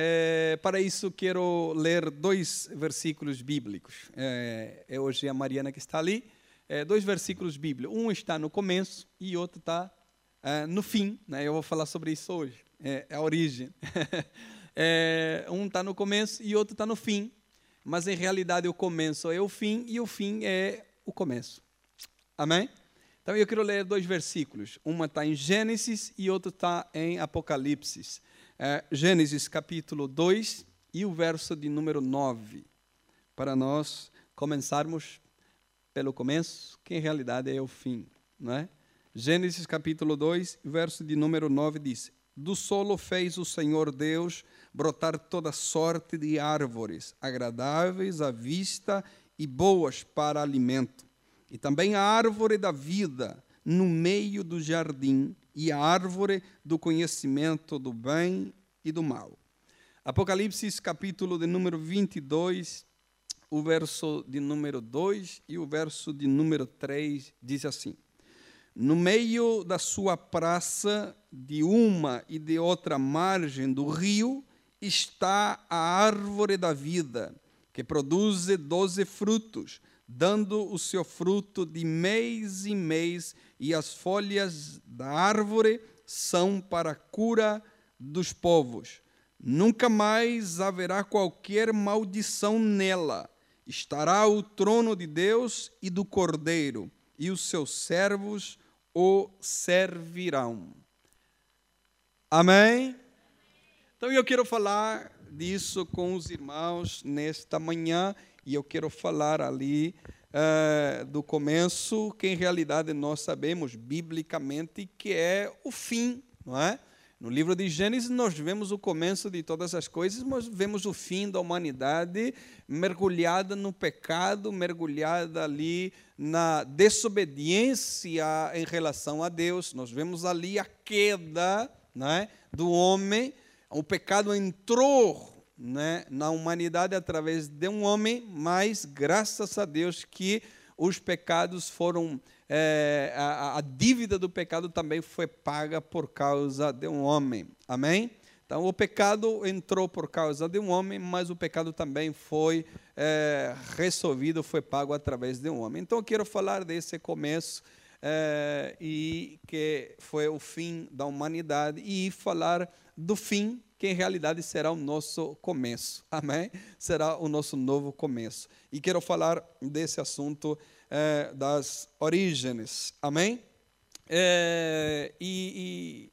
É, para isso, quero ler dois versículos bíblicos. É, é hoje a Mariana que está ali. É, dois versículos bíblicos. Um está no começo e outro está no fim. Né? Eu vou falar sobre isso hoje. É, é a origem. Um está no começo e outro está no fim. Mas em realidade o começo é o fim e o fim é o começo. Amém? Então eu quero ler dois versículos. Uma está em Gênesis e outro está em Apocalipse. É, Gênesis capítulo 2 e o verso de número 9. Para nós começarmos pelo começo, que em realidade é o fim. Não é? Gênesis capítulo 2, verso de número 9 diz: Do solo fez o Senhor Deus brotar toda sorte de árvores, agradáveis à vista e boas para alimento. E também a árvore da vida no meio do jardim, e a árvore do conhecimento do bem e do mal. Apocalipse capítulo de número 22, o verso de número 2 e o verso de número 3 diz assim: No meio da sua praça, de uma e de outra margem do rio, está a árvore da vida, que produz doze frutos, dando o seu fruto de mês em mês, e as folhas da árvore são para a cura dos povos. Nunca mais haverá qualquer maldição nela. Estará o trono de Deus e do Cordeiro, e os seus servos o servirão. Amém? Então eu quero falar disso com os irmãos nesta manhã e eu quero falar ali uh, do começo, que em realidade nós sabemos biblicamente que é o fim, não é? No livro de Gênesis, nós vemos o começo de todas as coisas, mas vemos o fim da humanidade mergulhada no pecado, mergulhada ali na desobediência em relação a Deus. Nós vemos ali a queda né, do homem o pecado entrou né, na humanidade através de um homem, mas graças a Deus que os pecados foram. É, a, a, dívida do pecado também foi paga por causa de um homem. Amém? Então, o pecado entrou por causa de um homem, mas o pecado também foi é, resolvido, foi pago através de um homem. Então, eu quero falar desse começo é, e que foi o fim da humanidade e falar do fim, que em realidade será o nosso começo. Amém? Será o nosso novo começo. E quero falar desse assunto é, das origens. Amém? É, e,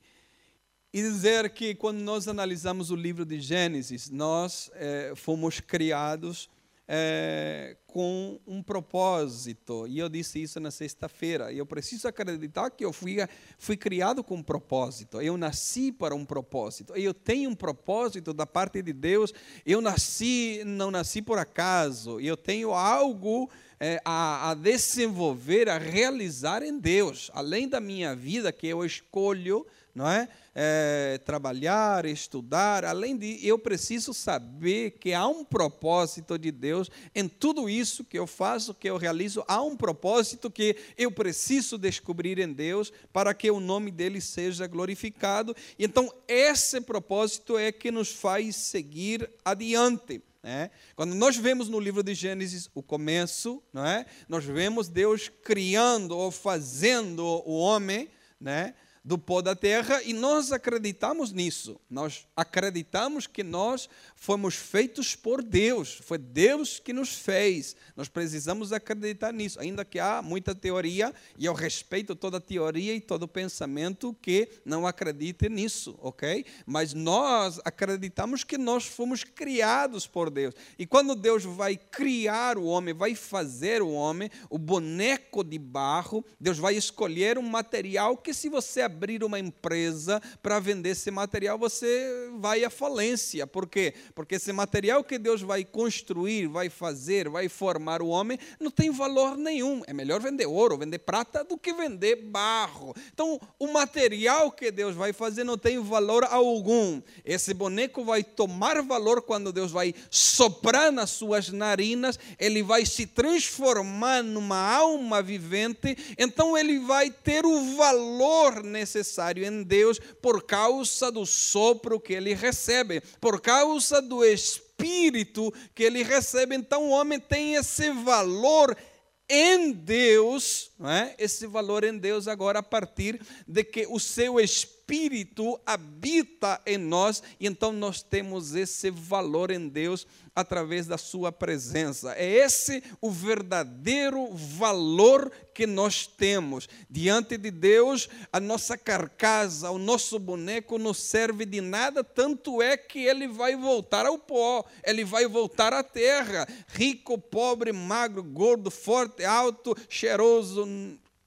e, e, dizer que quando nós analisamos o livro de Gênesis, nós é, fomos criados é, com um propósito. E eu disse isso na sexta-feira. Eu preciso acreditar que eu fui, fui criado com um propósito. Eu nasci para um propósito. Eu tenho um propósito da parte de Deus. Eu nasci, não nasci por acaso. Eu tenho algo é, a, a desenvolver, a realizar em Deus. Além da minha vida que eu escolho, não é? é, trabalhar, estudar, além de eu preciso saber que há um propósito de Deus em tudo isso que eu faço, que eu realizo, há um propósito que eu preciso descobrir em Deus para que o nome dele seja glorificado. Então, esse propósito é que nos faz seguir adiante. É? Quando nós vemos no livro de Gênesis o começo, não é? nós vemos Deus criando ou fazendo o homem, né? Do pó da terra e nós acreditamos nisso. Nós acreditamos que nós fomos feitos por Deus, foi Deus que nos fez. Nós precisamos acreditar nisso, ainda que há muita teoria e eu respeito toda teoria e todo pensamento que não acredite nisso, ok? Mas nós acreditamos que nós fomos criados por Deus. E quando Deus vai criar o homem, vai fazer o homem, o boneco de barro, Deus vai escolher um material que se você abrir uma empresa para vender esse material, você vai à falência. Por quê? Porque esse material que Deus vai construir, vai fazer, vai formar o homem, não tem valor nenhum. É melhor vender ouro, vender prata, do que vender barro. Então, o material que Deus vai fazer não tem valor algum. Esse boneco vai tomar valor quando Deus vai soprar nas suas narinas, ele vai se transformar numa alma vivente, então ele vai ter o valor necessário necessário em Deus por causa do sopro que ele recebe, por causa do Espírito que ele recebe. Então o homem tem esse valor em Deus, é? esse valor em Deus agora a partir de que o seu Espírito habita em nós e então nós temos esse valor em Deus através da sua presença. É esse o verdadeiro valor que nós temos. Diante de Deus, a nossa carcaça, o nosso boneco não serve de nada, tanto é que ele vai voltar ao pó, ele vai voltar à terra. Rico, pobre, magro, gordo, forte, alto, cheiroso,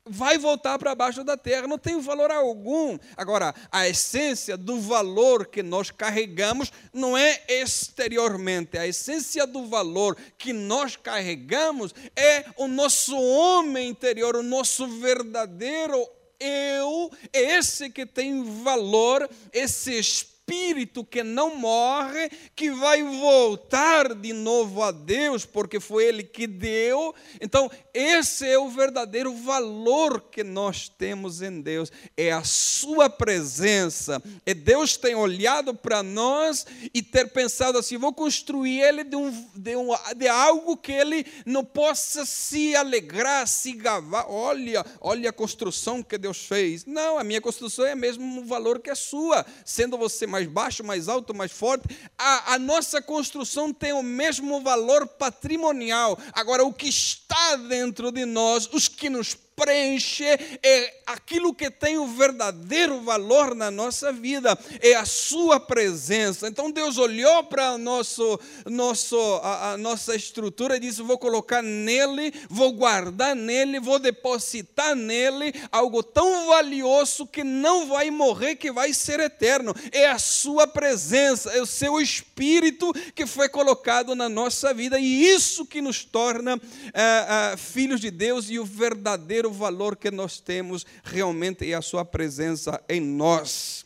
vai voltar para baixo da terra, não tem valor algum. Agora, a essência do valor que nós carregamos não é exteriormente, a essência do valor que nós carregamos é o nosso homem interior, o nosso verdadeiro eu, é esse que tem valor, esse espírito espírito que não morre, que vai voltar de novo a Deus, porque foi Ele que deu. Então, esse é o verdadeiro valor que nós temos em Deus, é a Sua presença. E Deus tem olhado para nós e ter pensado assim: vou construir Ele de, um, de, um, de algo que Ele não possa se alegrar, se gavar. Olha, olha a construção que Deus fez. Não, a minha construção é mesmo o valor que é sua, sendo você mais mais baixo, mais alto, mais forte. A, a nossa construção tem o mesmo valor patrimonial. Agora, o que está dentro de nós, os que nos preenche é aquilo que tem o verdadeiro valor na nossa vida, é a sua presença. Então Deus olhou para nosso, nosso, a, a nossa estrutura e disse: Vou colocar nele, vou guardar nele, vou depositar nele algo tão valioso que não vai morrer, que vai ser eterno. É a sua presença, é o seu espírito que foi colocado na nossa vida e isso que nos torna é, é, filhos de Deus e o verdadeiro verdadeiro valor que nós temos realmente é a Sua presença em nós.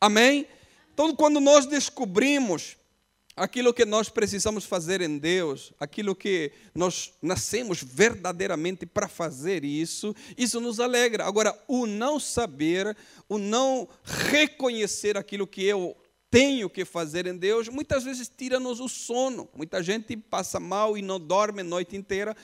Amém? Então, quando nós descobrimos aquilo que nós precisamos fazer em Deus, aquilo que nós nascemos verdadeiramente para fazer isso, isso nos alegra. Agora, o não saber, o não reconhecer aquilo que eu tenho que fazer em Deus, muitas vezes tira-nos o sono. Muita gente passa mal e não dorme a noite inteira,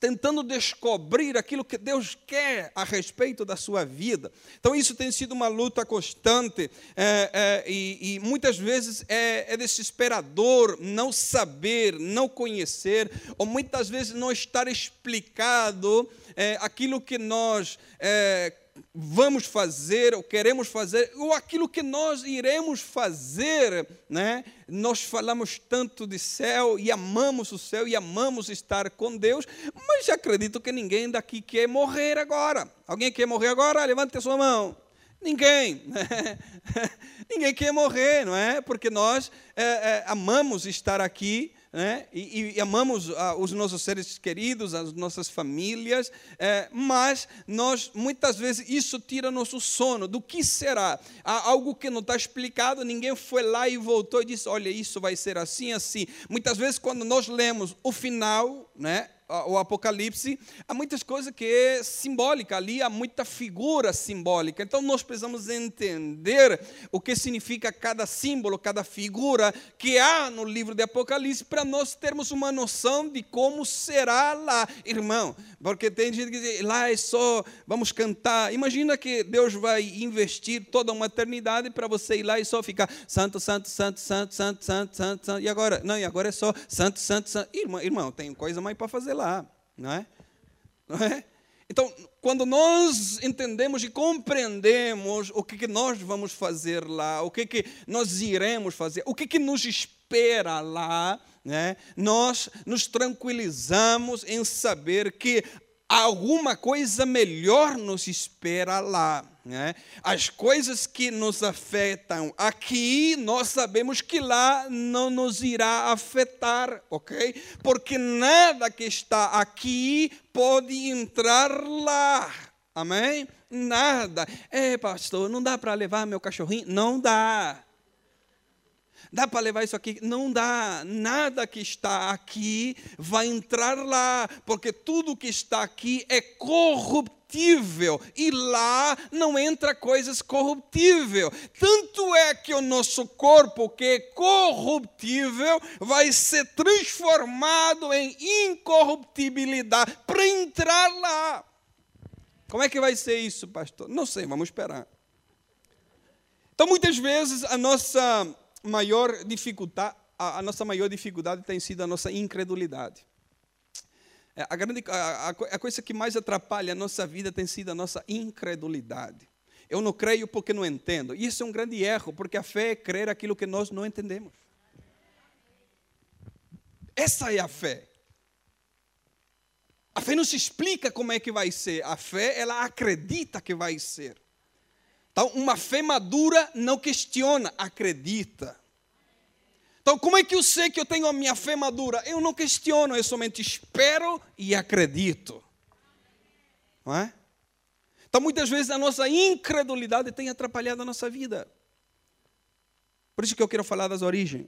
tentando descobrir aquilo que Deus quer a respeito da sua vida. Então, isso tem sido uma luta constante é, é, e, e, muitas vezes é, é desesperador não saber, não conhecer, ou muitas vezes não estar explicado é, aquilo que nós é, vamos fazer ou queremos fazer, ou aquilo que nós iremos fazer, né? Nós falamos tanto de céu e amamos o céu e amamos estar com Deus, mas acredito que ninguém daqui quer morrer agora. Alguém quer morrer agora? Levante a sua mão. Ninguém. ninguém quer morrer, não é? Porque nós é, é, amamos estar aqui né? e, e, amamos ah, os nossos seres queridos, as nossas famílias, é, mas nós, muitas vezes, isso tira nosso sono. Do que será? Há algo que não está explicado, ninguém foi lá e voltou e disse: olha, isso vai ser assim, assim. Muitas vezes, quando nós lemos o final, né? O Apocalipse, há muitas coisas que é simbólica, ali há muita figura simbólica. Então nós precisamos entender o que significa cada símbolo, cada figura que há no livro de Apocalipse, para nós termos uma noção de como será lá, irmão. Porque tem gente que diz, lá é só, vamos cantar. Imagina que Deus vai investir toda uma eternidade para você ir lá e só ficar santo, santo, santo, santo, santo, santo, santo, santo. E agora? Não, e agora é só santo, santo, santo. Irmão, irmão tem coisa mais para fazer lá, não é? Não é? Então, quando nós entendemos e compreendemos o que, que nós vamos fazer lá, o que, que nós iremos fazer, o que, que nos espera lá, né? nós nos tranquilizamos em saber que alguma coisa melhor nos espera lá. Né? As coisas que nos afetam aqui, nós sabemos que lá não nos irá afetar, ok? Porque nada que está aqui pode entrar lá, amém? Nada. É, pastor, não dá para levar meu cachorrinho? Não dá. Dá para levar isso aqui? Não dá. Nada que está aqui vai entrar lá, porque tudo que está aqui é corruptível e lá não entra coisas corruptíveis. Tanto é que o nosso corpo, que é corruptível, vai ser transformado em incorruptibilidade para entrar lá. Como é que vai ser isso, pastor? Não sei, vamos esperar. Então, muitas vezes, a nossa maior dificuldade, a, nossa maior dificuldade tem sido a nossa incredulidade. É, a, grande, a, a coisa que mais atrapalha a nossa vida tem sido a nossa incredulidade. Eu não creio porque não entendo. E isso é um grande erro, porque a fé é crer aquilo que nós não entendemos. Essa é a fé. A fé não se explica como é que vai ser. A fé, ela acredita que vai ser. Então, uma fé madura não questiona, acredita. Então, como é que eu sei que eu tenho a minha fé madura? Eu não questiono, eu somente espero e acredito. Não é? Então, muitas vezes a nossa incredulidade tem atrapalhado a nossa vida. Por isso que eu quero falar das origens.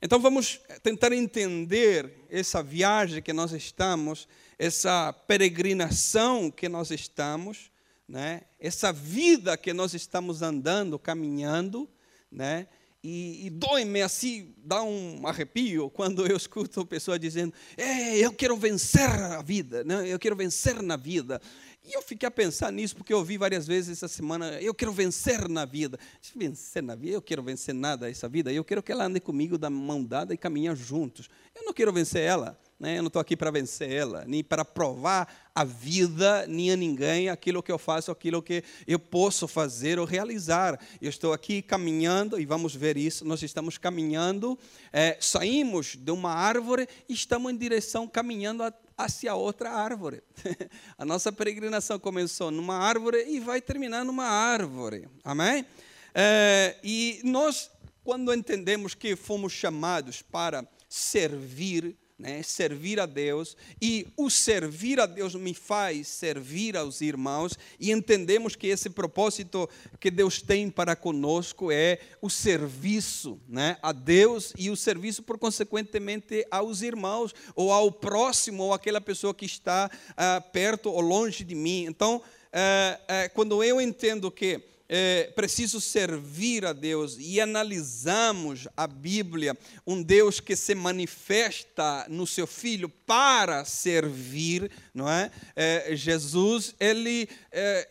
Então, vamos tentar entender essa viagem que nós estamos, essa peregrinação que nós estamos né? essa vida que nós estamos andando, caminhando, né? E, e dói-me assim, dá um arrepio quando eu escuto pessoas dizendo: é, eu quero vencer a vida, né? eu quero vencer na vida. E eu fiquei a pensar nisso, porque eu ouvi várias vezes essa semana: eu quero vencer na vida. Vencer na vida? Eu quero vencer nada essa vida. Eu quero que ela ande comigo da mão dada e caminhar juntos. Eu não quero vencer ela. Né? Eu não estou aqui para vencer ela, nem para provar a vida, nem a ninguém aquilo que eu faço, aquilo que eu posso fazer ou realizar. Eu estou aqui caminhando, e vamos ver isso, nós estamos caminhando, é, saímos de uma árvore e estamos em direção, caminhando hacia outra árvore. a nossa peregrinação começou numa árvore e vai terminar numa árvore. Amém? É, e nós, quando entendemos que fomos chamados para servir, né, servir a Deus, e o servir a Deus me faz servir aos irmãos, e entendemos que esse propósito que Deus tem para conosco é o serviço né, a Deus e o serviço, por consequentemente, aos irmãos, ou ao próximo, ou aquela pessoa que está ah, perto ou longe de mim. Então, eh, eh, quando eu entendo que é, preciso servir a Deus e analisamos a Bíblia, um Deus que se manifesta no seu Filho para servir, não é? é Jesus, ele é,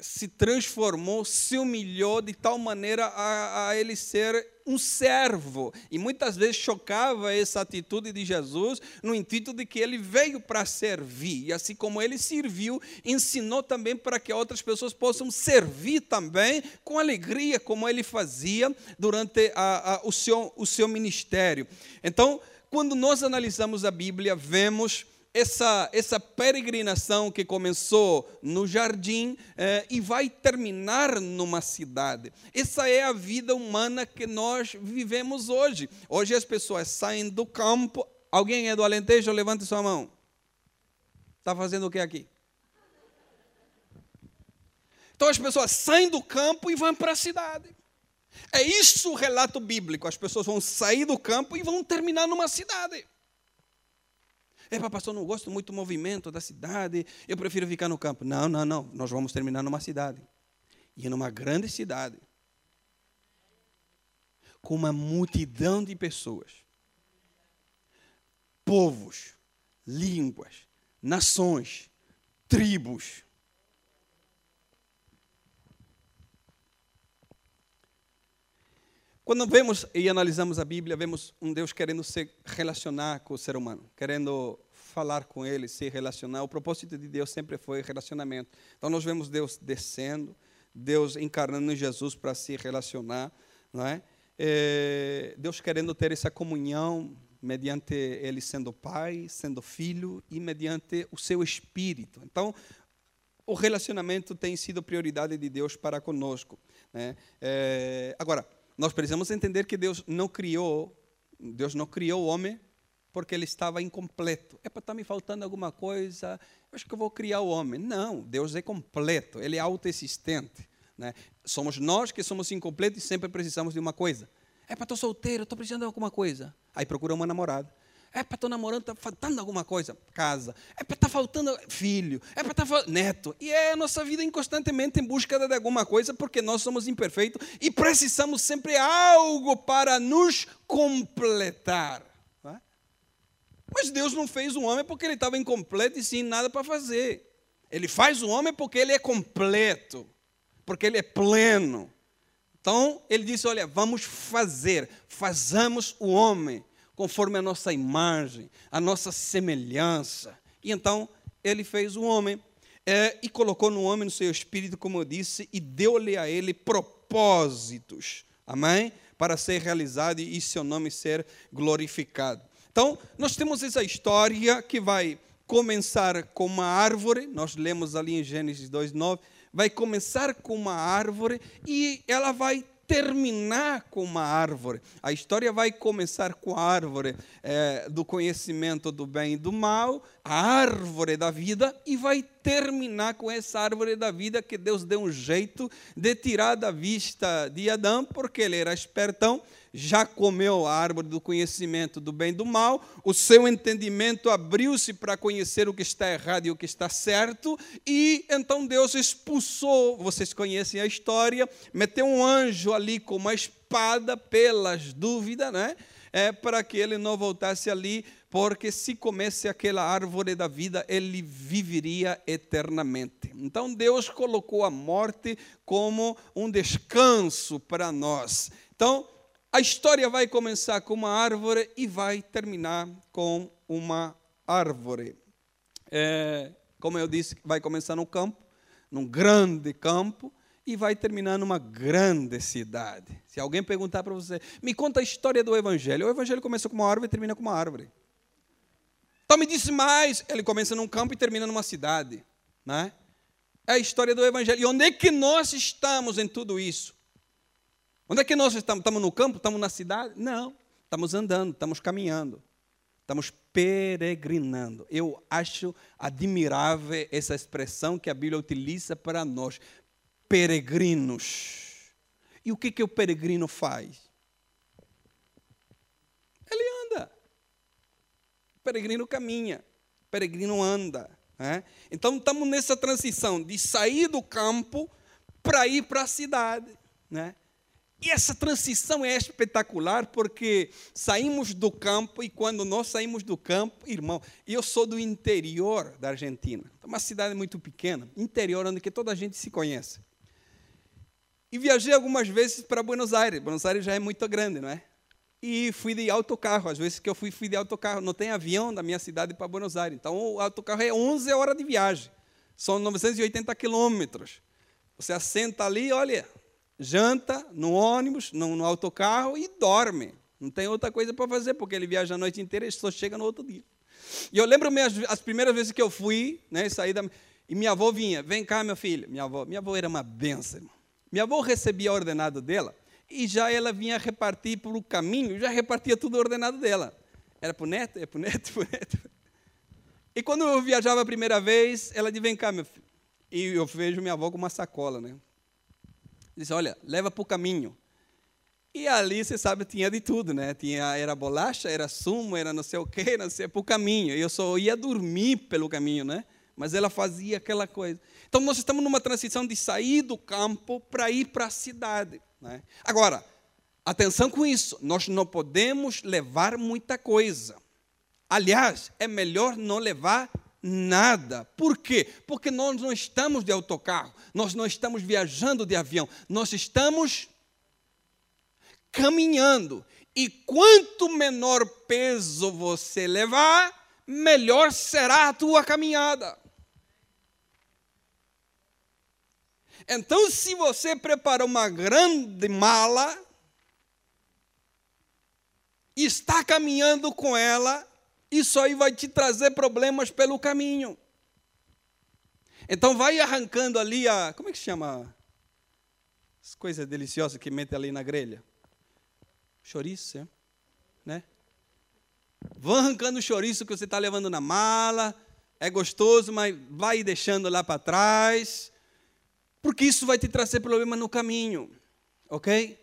se transformou, se humilhou de tal maneira a, a ele ser um servo. E muitas vezes chocava essa atitude de Jesus no intuito de que ele veio para servir. E assim como ele serviu, ensinou também para que outras pessoas possam servir também com alegria, como ele fazia durante a, a, o, seu, o seu ministério. Então, quando nós analisamos a Bíblia, vemos essa, essa peregrinação que começou no jardim eh, e vai terminar numa cidade. Essa é a vida humana que nós vivemos hoje. Hoje as pessoas saem do campo. Alguém é do Alentejo? Levante sua mão. Está fazendo o que aqui? Então as pessoas saem do campo e vão para a cidade. É isso o relato bíblico. As pessoas vão sair do campo e vão terminar numa cidade. É, pastor, não gosto muito do movimento da cidade, eu prefiro ficar no campo. Não, não, não. Nós vamos terminar numa cidade. E numa grande cidade. Com uma multidão de pessoas. Povos, línguas, nações, tribos. Quando vemos e analisamos a Bíblia, vemos um Deus querendo se relacionar com o ser humano, querendo falar com ele, se relacionar. O propósito de Deus sempre foi relacionamento. Então nós vemos Deus descendo, Deus encarnando em Jesus para se relacionar, não é? é? Deus querendo ter essa comunhão mediante ele sendo pai, sendo filho e mediante o seu espírito. Então, o relacionamento tem sido prioridade de Deus para conosco. Né? É, agora, nós precisamos entender que Deus não criou, Deus não criou o homem porque ele estava incompleto. É para estar tá me faltando alguma coisa, eu acho que eu vou criar o homem. Não, Deus é completo, ele é autoexistente. Né? Somos nós que somos incompletos e sempre precisamos de uma coisa. É para estou solteiro, estou precisando de alguma coisa. Aí procura uma namorada. É para estou namorando, está faltando alguma coisa, casa. É para estar tá faltando filho. É para estar tá neto. E é a nossa vida constantemente em busca de alguma coisa, porque nós somos imperfeitos e precisamos sempre algo para nos completar. É? Mas Deus não fez o homem porque ele estava incompleto e sem nada para fazer. Ele faz o homem porque ele é completo, porque ele é pleno. Então, ele disse: Olha, vamos fazer, fazamos o homem conforme a nossa imagem, a nossa semelhança. E então, ele fez o homem é, e colocou no homem no seu espírito, como eu disse, e deu-lhe a ele propósitos. Amém? Para ser realizado e seu nome ser glorificado. Então, nós temos essa história que vai começar com uma árvore, nós lemos ali em Gênesis 2:9, vai começar com uma árvore e ela vai terminar com uma árvore. A história vai começar com a árvore é, do conhecimento do bem e do mal, a árvore da vida, e vai terminar com essa árvore da vida que Deus deu um jeito de tirar da vista de Adão, porque ele era espertão já comeu a árvore do conhecimento do bem e do mal, o seu entendimento abriu-se para conhecer o que está errado e o que está certo, e então Deus expulsou, vocês conhecem a história, meteu um anjo ali com uma espada pelas dúvidas, né? É, para que ele não voltasse ali, porque se comesse aquela árvore da vida, ele viveria eternamente. Então Deus colocou a morte como um descanso para nós. Então, a história vai começar com uma árvore e vai terminar com uma árvore. É, como eu disse, vai começar no campo, num grande campo, e vai terminar numa grande cidade. Se alguém perguntar para você, me conta a história do Evangelho. O Evangelho começa com uma árvore e termina com uma árvore. Me disse mais. Ele começa num campo e termina numa cidade. Né? É a história do Evangelho. E onde é que nós estamos em tudo isso? Onde é que nós estamos? Estamos no campo? Estamos na cidade? Não. Estamos andando, estamos caminhando. Estamos peregrinando. Eu acho admirável essa expressão que a Bíblia utiliza para nós. Peregrinos. E o que, que o peregrino faz? Ele anda. O peregrino caminha. Peregrino anda. Né? Então estamos nessa transição de sair do campo para ir para a cidade. Né? E essa transição é espetacular porque saímos do campo e quando nós saímos do campo, irmão, eu sou do interior da Argentina, uma cidade muito pequena, interior onde toda a gente se conhece. E viajei algumas vezes para Buenos Aires. Buenos Aires já é muito grande, não é? E fui de autocarro. Às vezes que eu fui, fui de autocarro. Não tem avião da minha cidade para Buenos Aires. Então o autocarro é 11 horas de viagem. São 980 quilômetros. Você assenta ali, olha, janta no ônibus, no, no autocarro e dorme. Não tem outra coisa para fazer, porque ele viaja a noite inteira e só chega no outro dia. E eu lembro as, as primeiras vezes que eu fui, né, saí da, e minha avó vinha, vem cá, meu filho. Minha avó, minha avó era uma benção. Minha avó recebia ordenado dela e já ela vinha repartir para o caminho, já repartia tudo ordenado dela. Era para o neto, é para o neto, para o neto. E quando eu viajava a primeira vez, ela disse, vem cá, meu filho. E eu vejo minha avó com uma sacola, né? Disse, olha, leva para o caminho. E ali, você sabe, tinha de tudo, né? Tinha, era bolacha, era sumo, era não sei o quê, não sei, para o caminho. Eu só ia dormir pelo caminho, né? Mas ela fazia aquela coisa. Então, nós estamos numa transição de sair do campo para ir para a cidade. Né? Agora, atenção com isso, nós não podemos levar muita coisa. Aliás, é melhor não levar nada. Por quê? Porque nós não estamos de autocarro, nós não estamos viajando de avião, nós estamos caminhando. E quanto menor peso você levar, melhor será a tua caminhada. Então, se você prepara uma grande mala e está caminhando com ela, isso aí vai te trazer problemas pelo caminho. Então vai arrancando ali a. Como é que se chama? As coisas deliciosas que mete ali na grelha. Chouriço, é? né? Vão arrancando o chouriço que você está levando na mala. É gostoso, mas vai deixando lá para trás. Porque isso vai te trazer problema no caminho. Ok?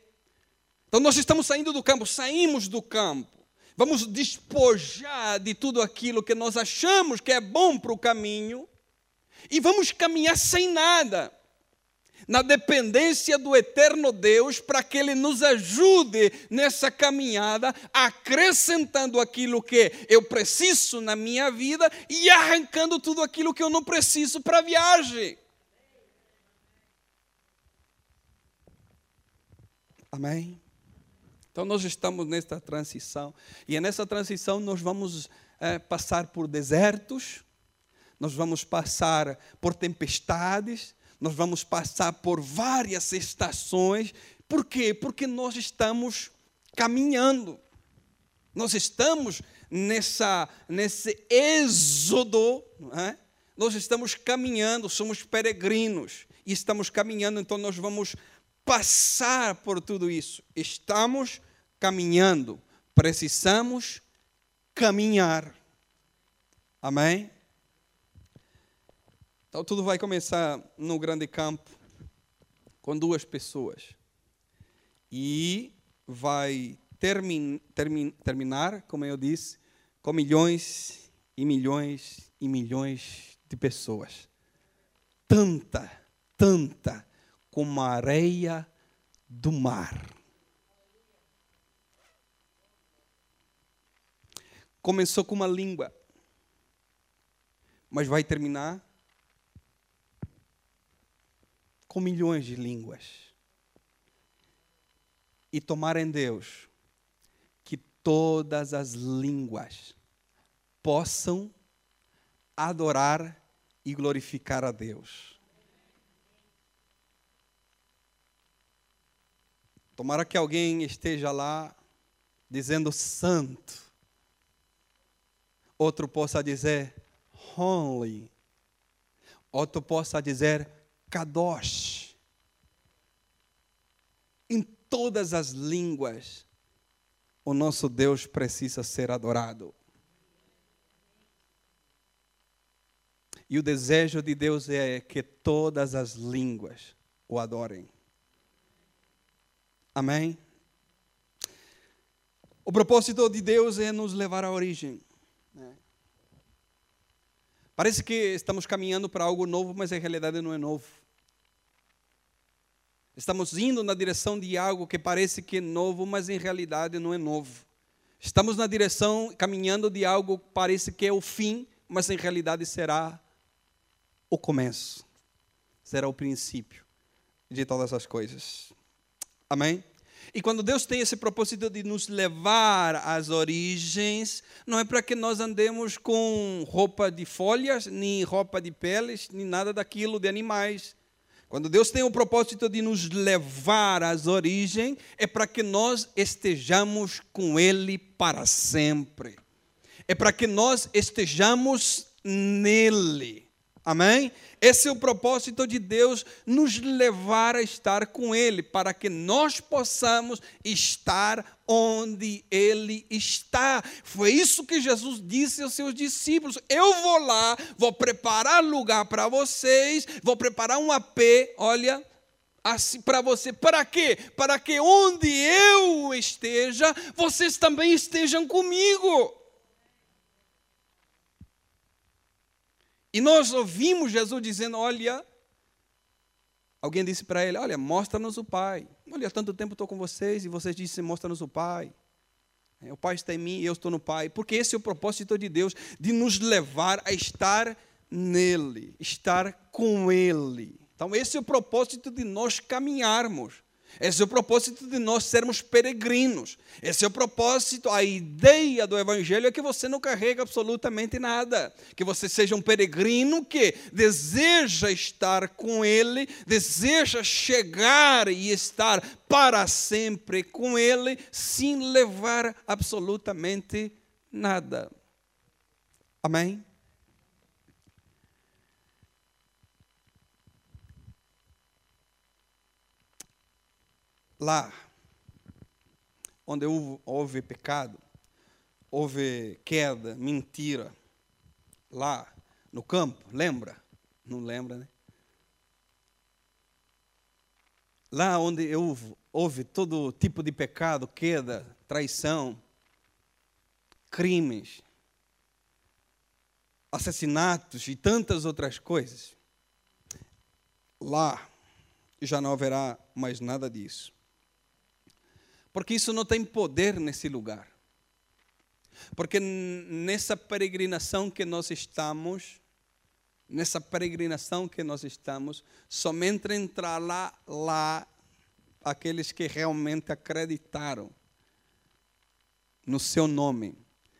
Então nós estamos saindo do campo, saímos do campo. Vamos despojar de tudo aquilo que nós achamos que é bom para o caminho e vamos caminhar sem nada na dependência do eterno Deus, para que Ele nos ajude nessa caminhada, acrescentando aquilo que eu preciso na minha vida e arrancando tudo aquilo que eu não preciso para a viagem. Amém? Então, nós estamos nesta transição, e é nessa transição nós vamos é, passar por desertos, nós vamos passar por tempestades, nós vamos passar por várias estações. Por quê? Porque nós estamos caminhando. Nós estamos nessa, nesse êxodo, é? nós estamos caminhando, somos peregrinos e estamos caminhando, então nós vamos passar por tudo isso. Estamos caminhando, precisamos caminhar. Amém? Então tudo vai começar no grande campo com duas pessoas e vai termin, termin, terminar, como eu disse, com milhões e milhões e milhões de pessoas. Tanta, tanta como a areia do mar. Começou com uma língua, mas vai terminar com milhões de línguas e tomar em Deus que todas as línguas possam adorar e glorificar a Deus. Tomara que alguém esteja lá dizendo santo, outro possa dizer holy, outro possa dizer Kadosh. Em todas as línguas, o nosso Deus precisa ser adorado. E o desejo de Deus é que todas as línguas o adorem. Amém? O propósito de Deus é nos levar à origem. Né? Parece que estamos caminhando para algo novo, mas em realidade não é novo. Estamos indo na direção de algo que parece que é novo, mas em realidade não é novo. Estamos na direção, caminhando de algo que parece que é o fim, mas em realidade será o começo, será o princípio de todas as coisas. Amém? E quando Deus tem esse propósito de nos levar às origens, não é para que nós andemos com roupa de folhas, nem roupa de peles, nem nada daquilo de animais. Quando Deus tem o propósito de nos levar às origens, é para que nós estejamos com Ele para sempre. É para que nós estejamos nele. Amém? Esse é o propósito de Deus nos levar a estar com Ele, para que nós possamos estar onde Ele está. Foi isso que Jesus disse aos seus discípulos: Eu vou lá, vou preparar lugar para vocês, vou preparar um AP, olha, assim para você. Para quê? Para que onde eu esteja, vocês também estejam comigo. E nós ouvimos Jesus dizendo: Olha, alguém disse para ele: Olha, mostra-nos o Pai. Olha, tanto tempo estou com vocês e vocês dizem: Mostra-nos o Pai. É, o Pai está em mim e eu estou no Pai. Porque esse é o propósito de Deus, de nos levar a estar nele, estar com Ele. Então, esse é o propósito de nós caminharmos. Esse é o propósito de nós sermos peregrinos. Esse é o propósito, a ideia do Evangelho é que você não carrega absolutamente nada. Que você seja um peregrino que deseja estar com Ele, deseja chegar e estar para sempre com Ele, sem levar absolutamente nada. Amém? Lá onde houve pecado, houve queda, mentira, lá no campo, lembra? Não lembra, né? Lá onde houve todo tipo de pecado, queda, traição, crimes, assassinatos e tantas outras coisas, lá já não haverá mais nada disso. Porque isso não tem poder nesse lugar. Porque nessa peregrinação que nós estamos, nessa peregrinação que nós estamos, somente entrará lá aqueles que realmente acreditaram no seu nome,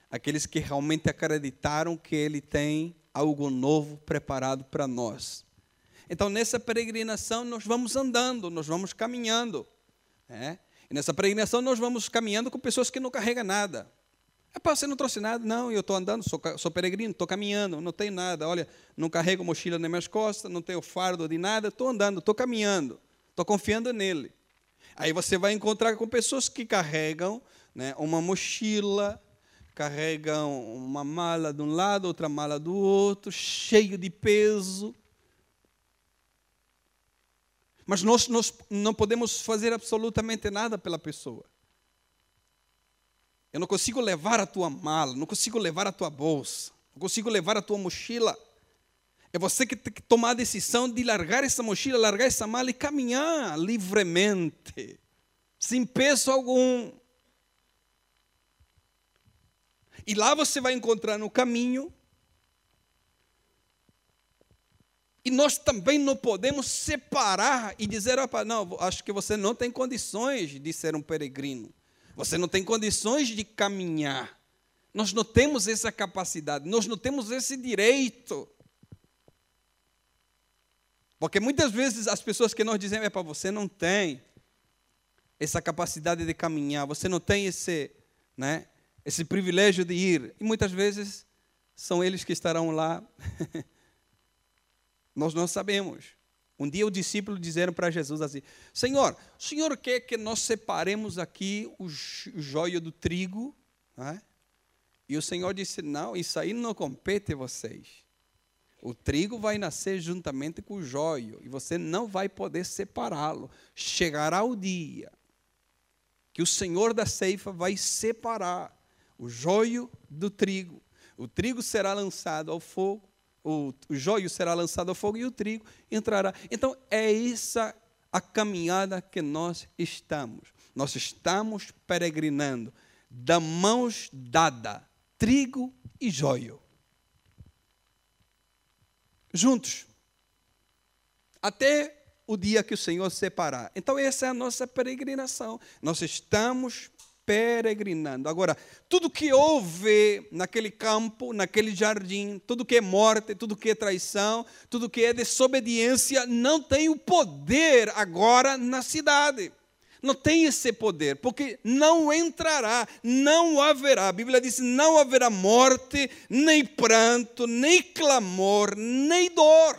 aqueles que realmente acreditaram que ele tem algo novo preparado para nós. Então, nessa peregrinação, nós vamos andando, nós vamos caminhando. É? E nessa peregrinação, nós vamos caminhando com pessoas que não carregam nada. Para você não trouxe nada? Não, eu estou andando, sou, sou peregrino, estou caminhando, não tenho nada. Olha, não carrego mochila nas minhas costas, não tenho fardo de nada, estou andando, estou caminhando, estou confiando nele. Aí você vai encontrar com pessoas que carregam né, uma mochila, carregam uma mala de um lado, outra mala do outro, cheio de peso. Mas nós, nós não podemos fazer absolutamente nada pela pessoa. Eu não consigo levar a tua mala, não consigo levar a tua bolsa, não consigo levar a tua mochila. É você que tem que tomar a decisão de largar essa mochila, largar essa mala e caminhar livremente, sem peso algum. E lá você vai encontrar no caminho. E nós também não podemos separar e dizer, não, acho que você não tem condições de ser um peregrino. Você não tem condições de caminhar. Nós não temos essa capacidade, nós não temos esse direito. Porque muitas vezes as pessoas que nós dizemos, é para você não tem essa capacidade de caminhar, você não tem esse, né, esse privilégio de ir. E muitas vezes são eles que estarão lá. nós não sabemos. Um dia os discípulos disseram para Jesus assim: Senhor, o Senhor quer que nós separemos aqui o joio do trigo? É? E o Senhor disse: Não, isso aí não compete a vocês. O trigo vai nascer juntamente com o joio e você não vai poder separá-lo. Chegará o dia que o Senhor da ceifa vai separar o joio do trigo. O trigo será lançado ao fogo, o, o joio será lançado ao fogo e o trigo entrará. Então, é essa a caminhada que nós estamos. Nós estamos peregrinando da mãos dada, trigo e joio. Juntos. Até o dia que o Senhor separar. Então, essa é a nossa peregrinação. Nós estamos peregrinando. Agora, tudo que houve naquele campo, naquele jardim, tudo que é morte, tudo que é traição, tudo que é desobediência, não tem o poder agora na cidade. Não tem esse poder, porque não entrará, não haverá. A Bíblia diz: não haverá morte, nem pranto, nem clamor, nem dor.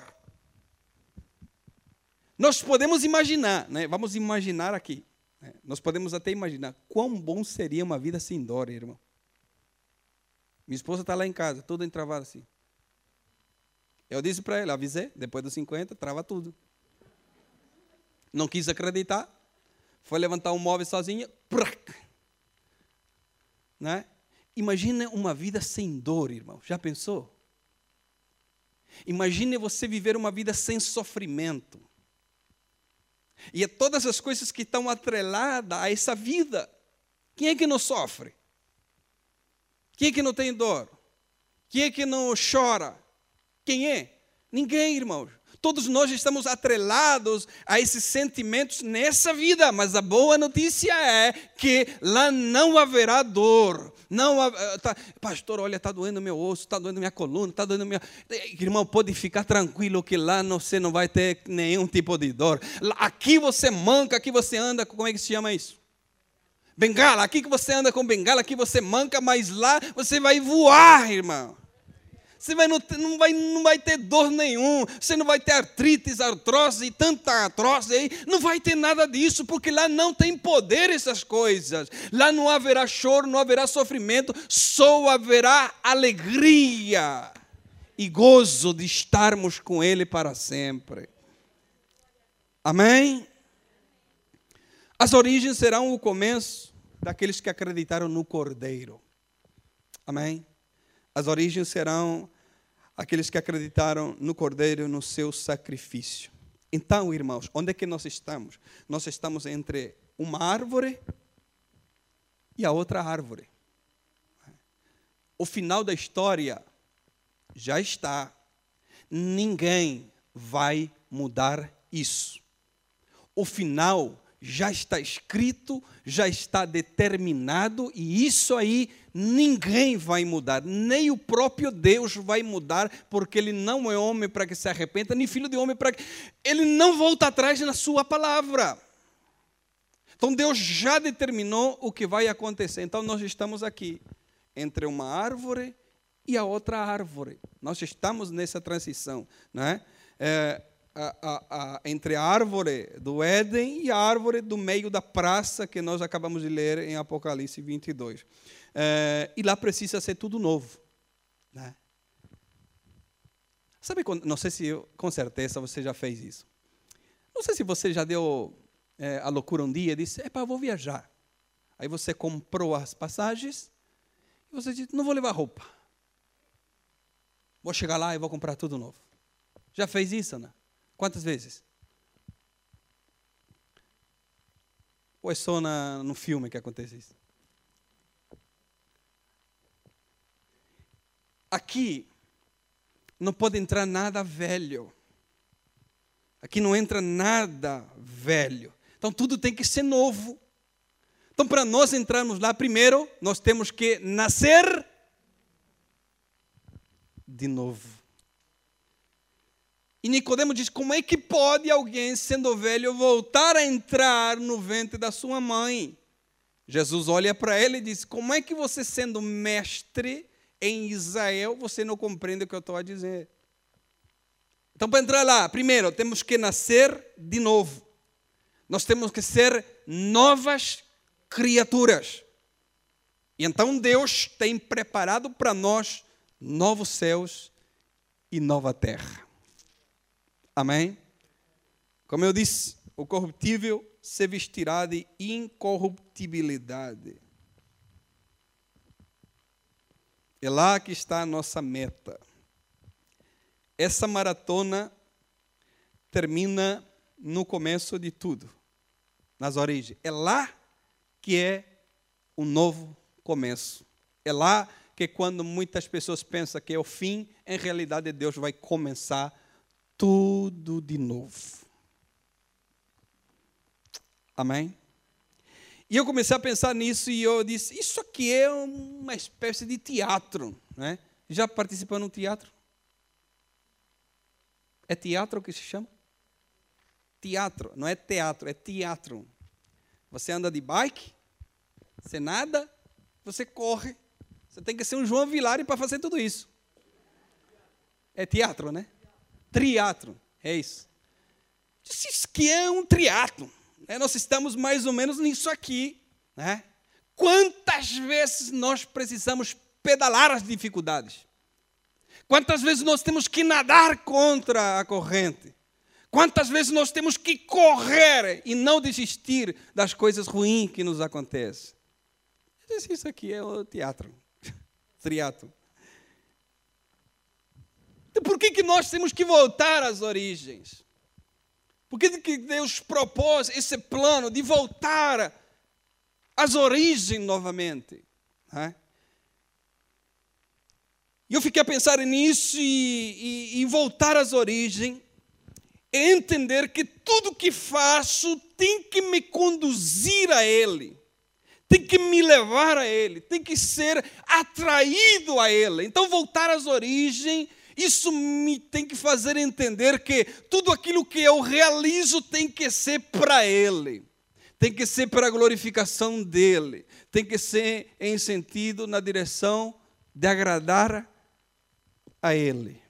Nós podemos imaginar, né? vamos imaginar aqui. Né? Nós podemos até imaginar quão bom seria uma vida sem dor, irmão. Minha esposa está lá em casa, toda entravada assim. Eu disse para ela, avisei, depois dos 50, trava tudo. Não quis acreditar, foi levantar um móvel sozinha, prac, né? Imagine uma vida sem dor, irmão. Já pensou? Imagine você viver uma vida sem sofrimento. E é todas as coisas que estão atreladas a essa vida. Quem é que não sofre? Quem é que não tem dor? Quem é que não chora? Quem é? Ninguém, irmãos. Todos nós estamos atrelados a esses sentimentos nessa vida, mas a boa notícia é que lá não haverá dor. Não, eh, tá, pastor, olha, está doendo meu osso, está doendo minha coluna, está doendo minha. Irmão, pode ficar tranquilo que lá você não vai ter nenhum tipo de dor. Aqui você manca, aqui você anda, como é que se chama isso? Bengala, aqui que você anda com bengala, aqui você manca, mas lá você vai voar, irmão. Você vai, não, não, vai, não vai ter dor nenhum, você não vai ter artrites, artrose e tanta artrose aí, não vai ter nada disso, porque lá não tem poder essas coisas. Lá não haverá choro, não haverá sofrimento, só haverá alegria e gozo de estarmos com Ele para sempre. Amém? As origens serão o começo daqueles que acreditaram no Cordeiro. Amém? As origens serão aqueles que acreditaram no Cordeiro, no seu sacrifício. Então, irmãos, onde é que nós estamos? Nós estamos entre uma árvore e a outra árvore. O final da história já está. Ninguém vai mudar isso. O final já está escrito, já está determinado, e isso aí ninguém vai mudar, nem o próprio Deus vai mudar, porque ele não é homem para que se arrependa, nem filho de homem para que. Ele não volta atrás na sua palavra. Então Deus já determinou o que vai acontecer. Então nós estamos aqui, entre uma árvore e a outra árvore. Nós estamos nessa transição. Não é? é a, a, a, entre a árvore do Éden e a árvore do meio da praça que nós acabamos de ler em Apocalipse 22. É, e lá precisa ser tudo novo. Né? Sabe, não sei se com certeza você já fez isso. Não sei se você já deu é, a loucura um dia e disse: Epa, eu vou viajar. Aí você comprou as passagens e você disse: Não vou levar roupa. Vou chegar lá e vou comprar tudo novo. Já fez isso, Ana? Quantas vezes? Ou é só na, no filme que acontece isso? Aqui não pode entrar nada velho. Aqui não entra nada velho. Então tudo tem que ser novo. Então, para nós entrarmos lá, primeiro, nós temos que nascer de novo. E Nicodemo diz: como é que pode alguém, sendo velho, voltar a entrar no ventre da sua mãe? Jesus olha para ele e diz: Como é que você, sendo mestre em Israel, você não compreende o que eu estou a dizer? Então, para entrar lá, primeiro, temos que nascer de novo. Nós temos que ser novas criaturas. E então Deus tem preparado para nós novos céus e nova terra. Amém? Como eu disse, o corruptível se vestirá de incorruptibilidade. É lá que está a nossa meta. Essa maratona termina no começo de tudo, nas origens. É lá que é o novo começo. É lá que quando muitas pessoas pensam que é o fim, em realidade Deus vai começar tudo de novo. Amém? E eu comecei a pensar nisso e eu disse: Isso aqui é uma espécie de teatro. Né? Já participou no teatro? É teatro que se chama? Teatro, não é teatro, é teatro. Você anda de bike, você nada, você corre. Você tem que ser um João Vilari para fazer tudo isso. É teatro, né? Triatlo, é isso. Diz que é um triatlo. Né? Nós estamos mais ou menos nisso aqui. Né? Quantas vezes nós precisamos pedalar as dificuldades? Quantas vezes nós temos que nadar contra a corrente? Quantas vezes nós temos que correr e não desistir das coisas ruins que nos acontecem? Isso aqui é o teatro, triatlo. Então, por que, que nós temos que voltar às origens? Por que, que Deus propôs esse plano de voltar às origens novamente? E eu fiquei a pensar nisso e, e, e voltar às origens, entender que tudo que faço tem que me conduzir a Ele tem que me levar a Ele, tem que ser atraído a Ele. Então, voltar às origens isso me tem que fazer entender que tudo aquilo que eu realizo tem que ser para Ele, tem que ser para a glorificação dEle, tem que ser em sentido, na direção de agradar a Ele.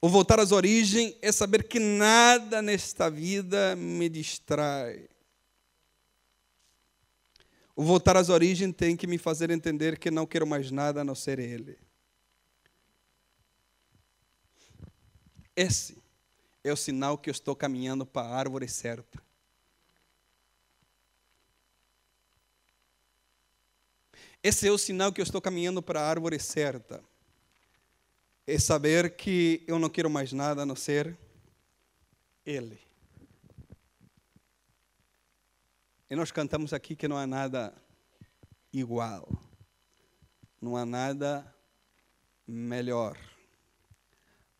O voltar às origens é saber que nada nesta vida me distrai. O voltar às origens tem que me fazer entender que não quero mais nada a não ser Ele. Esse é o sinal que eu estou caminhando para a árvore certa. Esse é o sinal que eu estou caminhando para a árvore certa. É saber que eu não quero mais nada a não ser Ele. E nós cantamos aqui que não há nada igual, não há nada melhor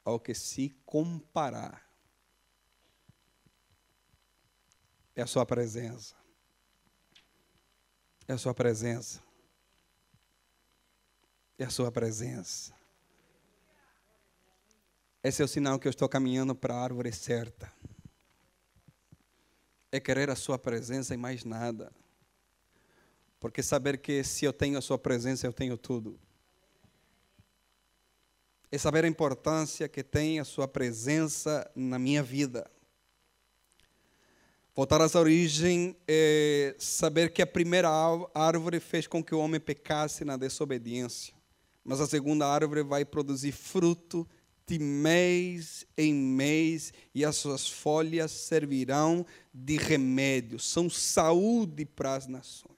ao que se comparar. É a Sua presença. É a Sua presença é a Sua presença. Esse é o sinal que eu estou caminhando para a árvore certa. É querer a Sua presença e mais nada. Porque saber que se eu tenho a Sua presença, eu tenho tudo. É saber a importância que tem a Sua presença na minha vida. Voltar às origens é saber que a primeira árvore fez com que o homem pecasse na desobediência mas a segunda árvore vai produzir fruto de mês em mês, e as suas folhas servirão de remédio, são saúde para as nações.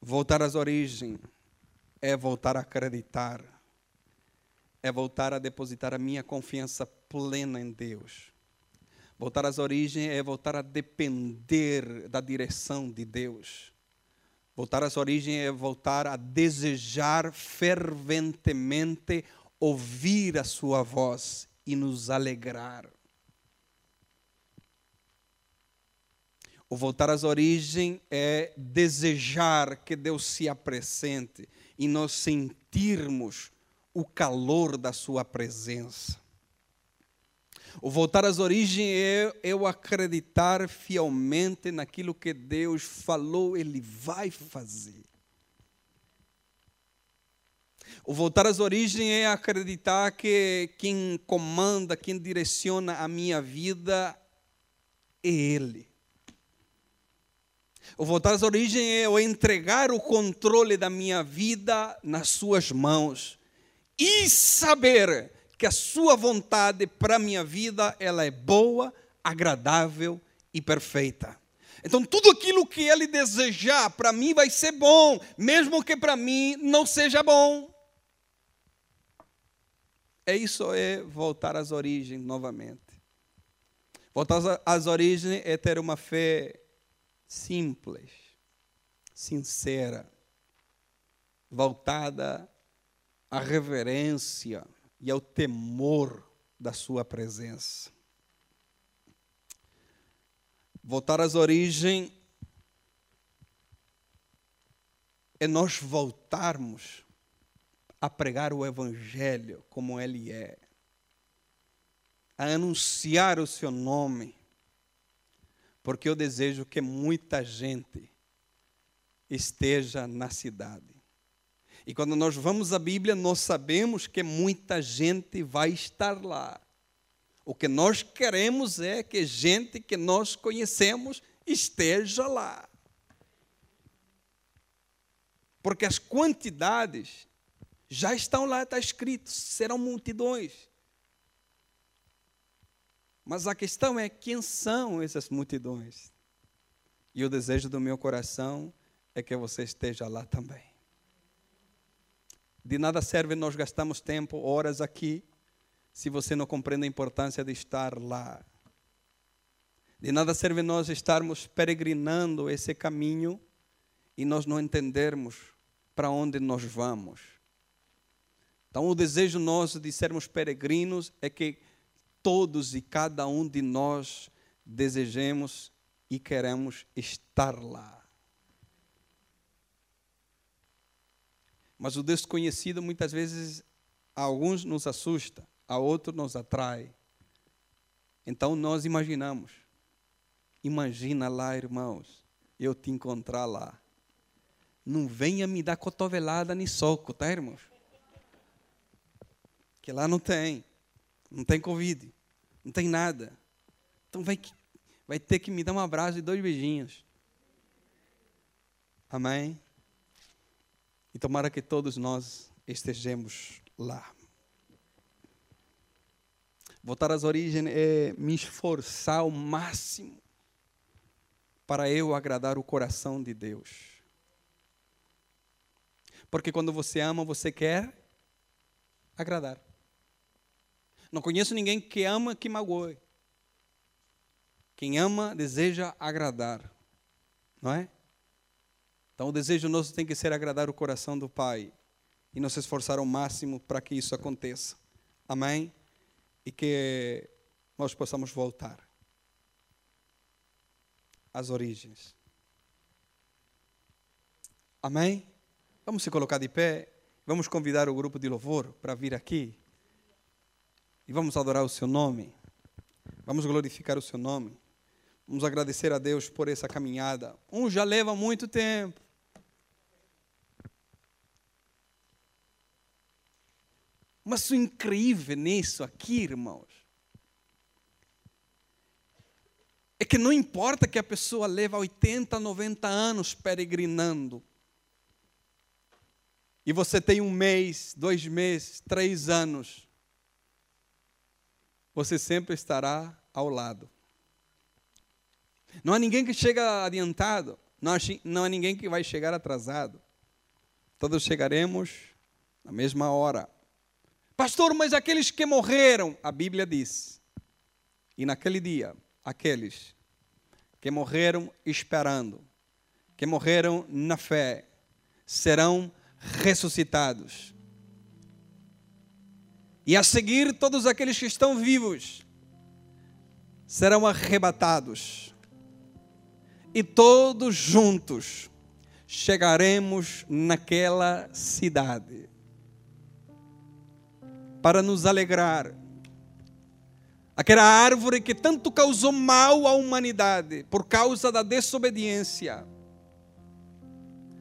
Voltar às origens é voltar a acreditar, é voltar a depositar a minha confiança plena em Deus Voltar às origens é voltar a depender da direção de Deus. Voltar às origens é voltar a desejar ferventemente ouvir a Sua voz e nos alegrar. O voltar às origens é desejar que Deus se apresente e nós sentirmos o calor da Sua presença. O voltar às origens é eu acreditar fielmente naquilo que Deus falou, Ele vai fazer. O voltar às origens é acreditar que quem comanda, quem direciona a minha vida é Ele. O voltar às origens é eu entregar o controle da minha vida nas Suas mãos e saber que a sua vontade para a minha vida ela é boa, agradável e perfeita. Então tudo aquilo que ele desejar para mim vai ser bom, mesmo que para mim não seja bom. É isso é voltar às origens novamente. Voltar às origens é ter uma fé simples, sincera, voltada à reverência, e ao temor da Sua presença. Voltar às origens é nós voltarmos a pregar o Evangelho como ele é, a anunciar o seu nome, porque eu desejo que muita gente esteja na cidade. E quando nós vamos à Bíblia, nós sabemos que muita gente vai estar lá. O que nós queremos é que gente que nós conhecemos esteja lá. Porque as quantidades já estão lá, está escrito, serão multidões. Mas a questão é quem são essas multidões. E o desejo do meu coração é que você esteja lá também. De nada serve nós gastamos tempo, horas aqui, se você não compreende a importância de estar lá. De nada serve nós estarmos peregrinando esse caminho e nós não entendermos para onde nós vamos. Então, o desejo nosso de sermos peregrinos é que todos e cada um de nós desejemos e queremos estar lá. Mas o desconhecido muitas vezes a alguns nos assusta, a outros nos atrai. Então nós imaginamos. Imagina lá, irmãos, eu te encontrar lá. Não venha me dar cotovelada nem soco, tá, irmãos? Que lá não tem. Não tem Covid. Não tem nada. Então vai, vai ter que me dar um abraço e dois beijinhos. Amém? E tomara que todos nós estejamos lá. Voltar às origens é me esforçar ao máximo para eu agradar o coração de Deus. Porque quando você ama, você quer agradar. Não conheço ninguém que ama que magoe. Quem ama deseja agradar, não é? Então o desejo nosso tem que ser agradar o coração do Pai e nos esforçar ao máximo para que isso aconteça. Amém? E que nós possamos voltar às origens. Amém? Vamos se colocar de pé. Vamos convidar o grupo de louvor para vir aqui. E vamos adorar o seu nome. Vamos glorificar o seu nome. Vamos agradecer a Deus por essa caminhada. Um já leva muito tempo. Mas o incrível nisso aqui, irmãos, é que não importa que a pessoa leva 80, 90 anos peregrinando. E você tem um mês, dois meses, três anos. Você sempre estará ao lado. Não há ninguém que chega adiantado, não há, não há ninguém que vai chegar atrasado. Todos chegaremos na mesma hora. Pastor, mas aqueles que morreram, a Bíblia diz, e naquele dia, aqueles que morreram esperando, que morreram na fé, serão ressuscitados. E a seguir, todos aqueles que estão vivos serão arrebatados e todos juntos chegaremos naquela cidade para nos alegrar. Aquela árvore que tanto causou mal à humanidade por causa da desobediência.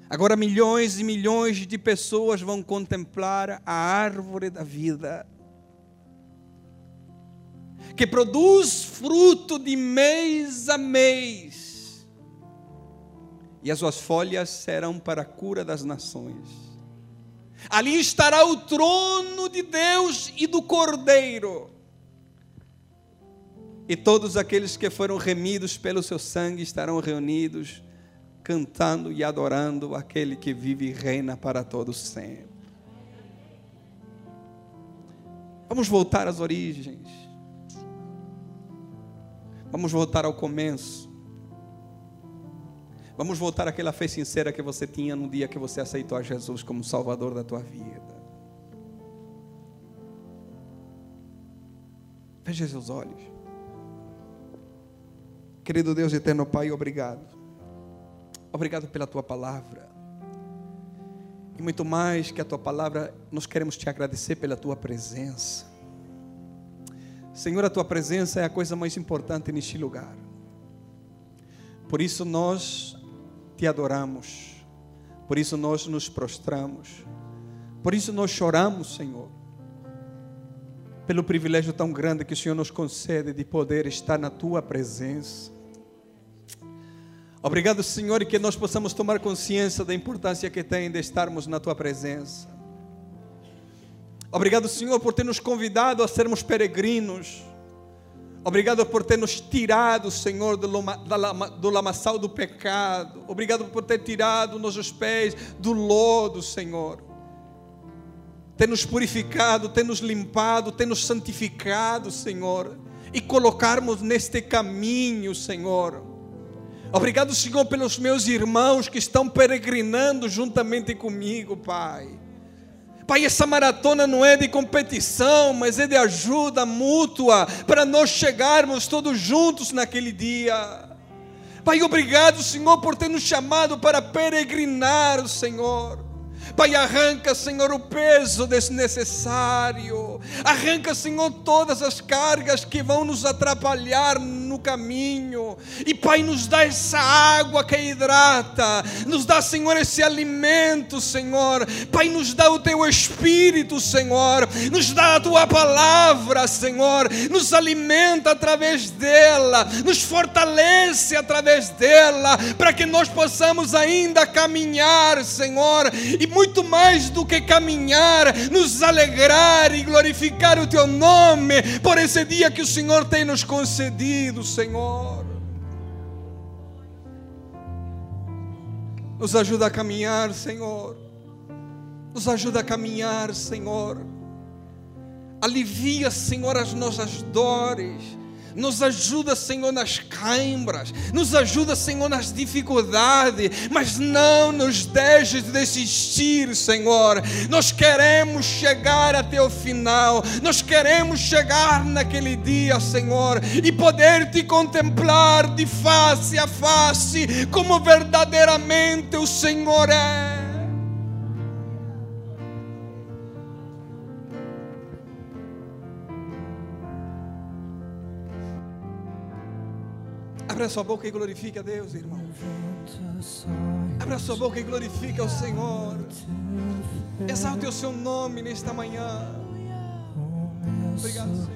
Agora milhões e milhões de pessoas vão contemplar a árvore da vida, que produz fruto de mês a mês e as suas folhas serão para a cura das nações. Ali estará o trono de Deus e do Cordeiro. E todos aqueles que foram remidos pelo seu sangue estarão reunidos, cantando e adorando aquele que vive e reina para todos sempre. Vamos voltar às origens. Vamos voltar ao começo. Vamos voltar àquela fé sincera que você tinha no dia que você aceitou a Jesus como Salvador da tua vida. Veja seus olhos. Querido Deus eterno Pai, obrigado. Obrigado pela tua palavra. E muito mais que a tua palavra, nós queremos te agradecer pela tua presença. Senhor, a tua presença é a coisa mais importante neste lugar. Por isso nós te adoramos, por isso nós nos prostramos, por isso nós choramos, Senhor, pelo privilégio tão grande que o Senhor nos concede de poder estar na tua presença. Obrigado, Senhor, e que nós possamos tomar consciência da importância que tem de estarmos na tua presença. Obrigado, Senhor, por ter nos convidado a sermos peregrinos Obrigado por ter nos tirado, Senhor, do, lama, do lamaçal do pecado. Obrigado por ter tirado nossos pés do lodo, Senhor. Ter nos purificado, ter nos limpado, ter nos santificado, Senhor. E colocarmos neste caminho, Senhor. Obrigado, Senhor, pelos meus irmãos que estão peregrinando juntamente comigo, Pai. Pai, essa maratona não é de competição, mas é de ajuda mútua para nós chegarmos todos juntos naquele dia. Pai, obrigado, Senhor, por ter nos chamado para peregrinar, Senhor. Pai, arranca, Senhor, o peso desnecessário. Arranca, Senhor, todas as cargas que vão nos atrapalhar no caminho. E, Pai, nos dá essa água que hidrata. Nos dá, Senhor, esse alimento, Senhor. Pai, nos dá o teu espírito, Senhor. Nos dá a tua palavra, Senhor. Nos alimenta através dela. Nos fortalece através dela. Para que nós possamos ainda caminhar, Senhor. E muito mais do que caminhar, nos alegrar e glorificar o teu nome por esse dia que o Senhor tem nos concedido, do Senhor. Nos ajuda a caminhar, Senhor. Nos ajuda a caminhar, Senhor. Alivia, Senhor, as nossas dores nos ajuda, Senhor, nas cãibras, nos ajuda, Senhor, nas dificuldades, mas não nos deixes desistir, Senhor. Nós queremos chegar até o final, nós queremos chegar naquele dia, Senhor, e poder te contemplar de face a face, como verdadeiramente o Senhor é. Abra sua boca e glorifique a Deus, irmão. Abra sua boca e glorifique ao Senhor. Exalte o seu nome nesta manhã. Obrigado, Senhor.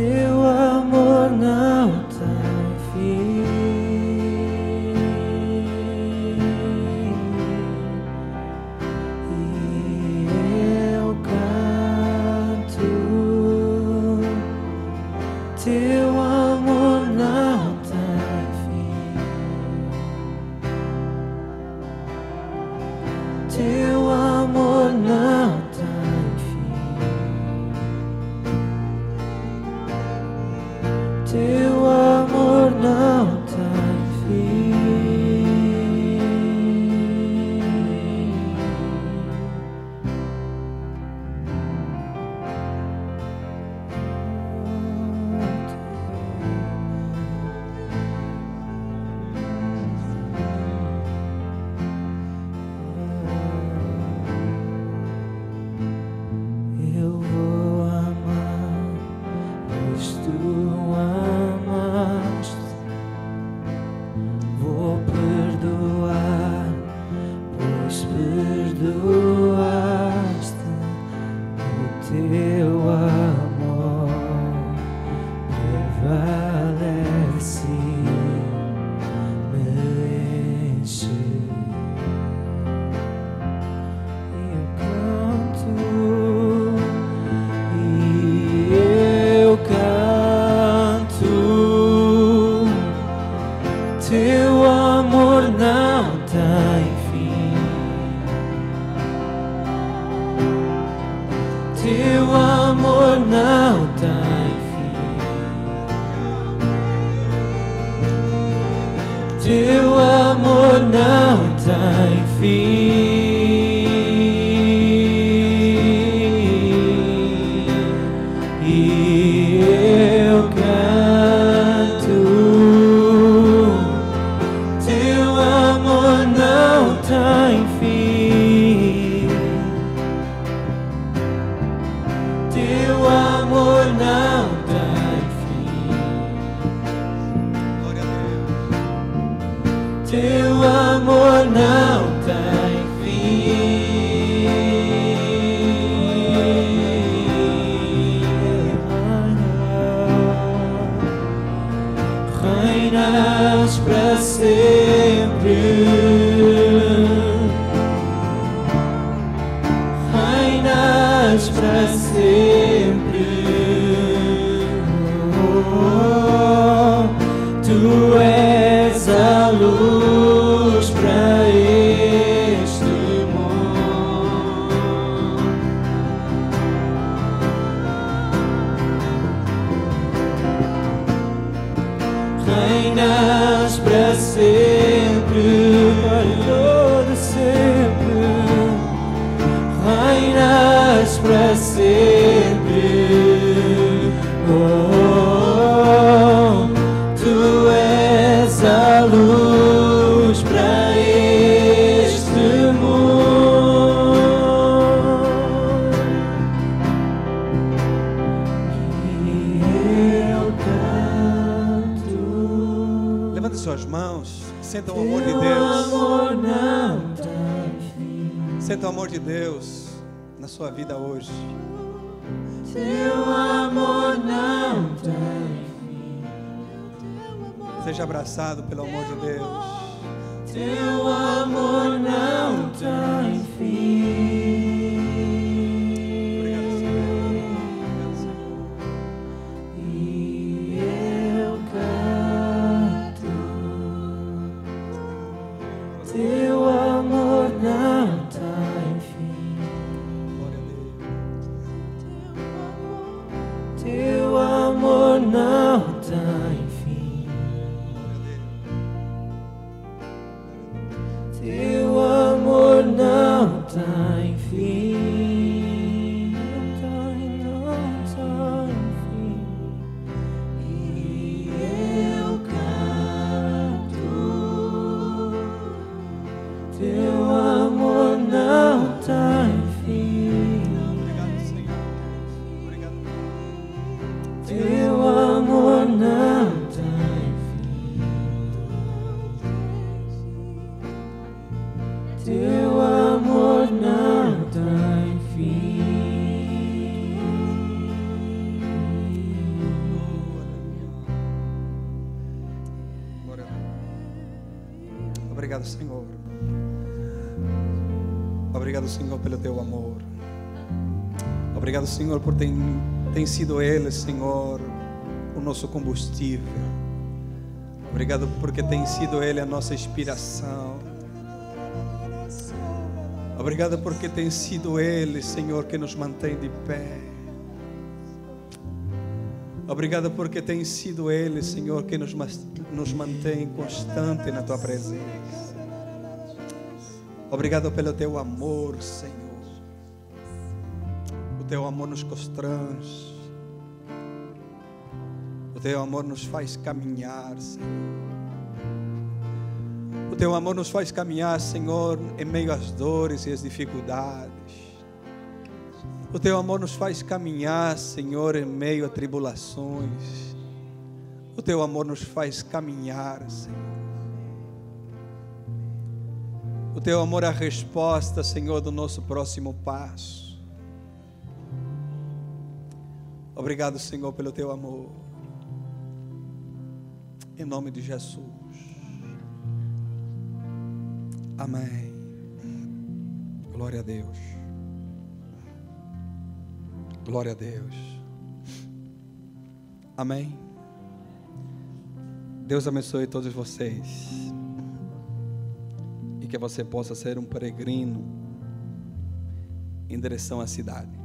teu amor não tem fim. teu amor não tem fim. Teu amor não tem fim. Senta o amor de Deus. Senta o amor de Deus na sua vida hoje. Teu amor não tem Seja abraçado pelo amor de Deus. Teu amor não tem fim. Obrigado, Senhor. Obrigado, Senhor, pelo teu amor. Obrigado, Senhor, por tem, tem sido Ele, Senhor, o nosso combustível. Obrigado porque tem sido Ele a nossa inspiração. Obrigado porque tem sido Ele, Senhor, que nos mantém de pé. Obrigado porque tem sido Ele, Senhor, que nos, nos mantém constante na Tua presença. Obrigado pelo Teu amor, Senhor. O Teu amor nos constrange. O Teu amor nos faz caminhar, Senhor. O Teu amor nos faz caminhar, Senhor, em meio às dores e às dificuldades. O teu amor nos faz caminhar, Senhor, em meio a tribulações. O teu amor nos faz caminhar, Senhor. O teu amor é a resposta, Senhor, do nosso próximo passo. Obrigado, Senhor, pelo teu amor. Em nome de Jesus. Amém. Glória a Deus. Glória a Deus. Amém. Deus abençoe todos vocês. E que você possa ser um peregrino em direção à cidade.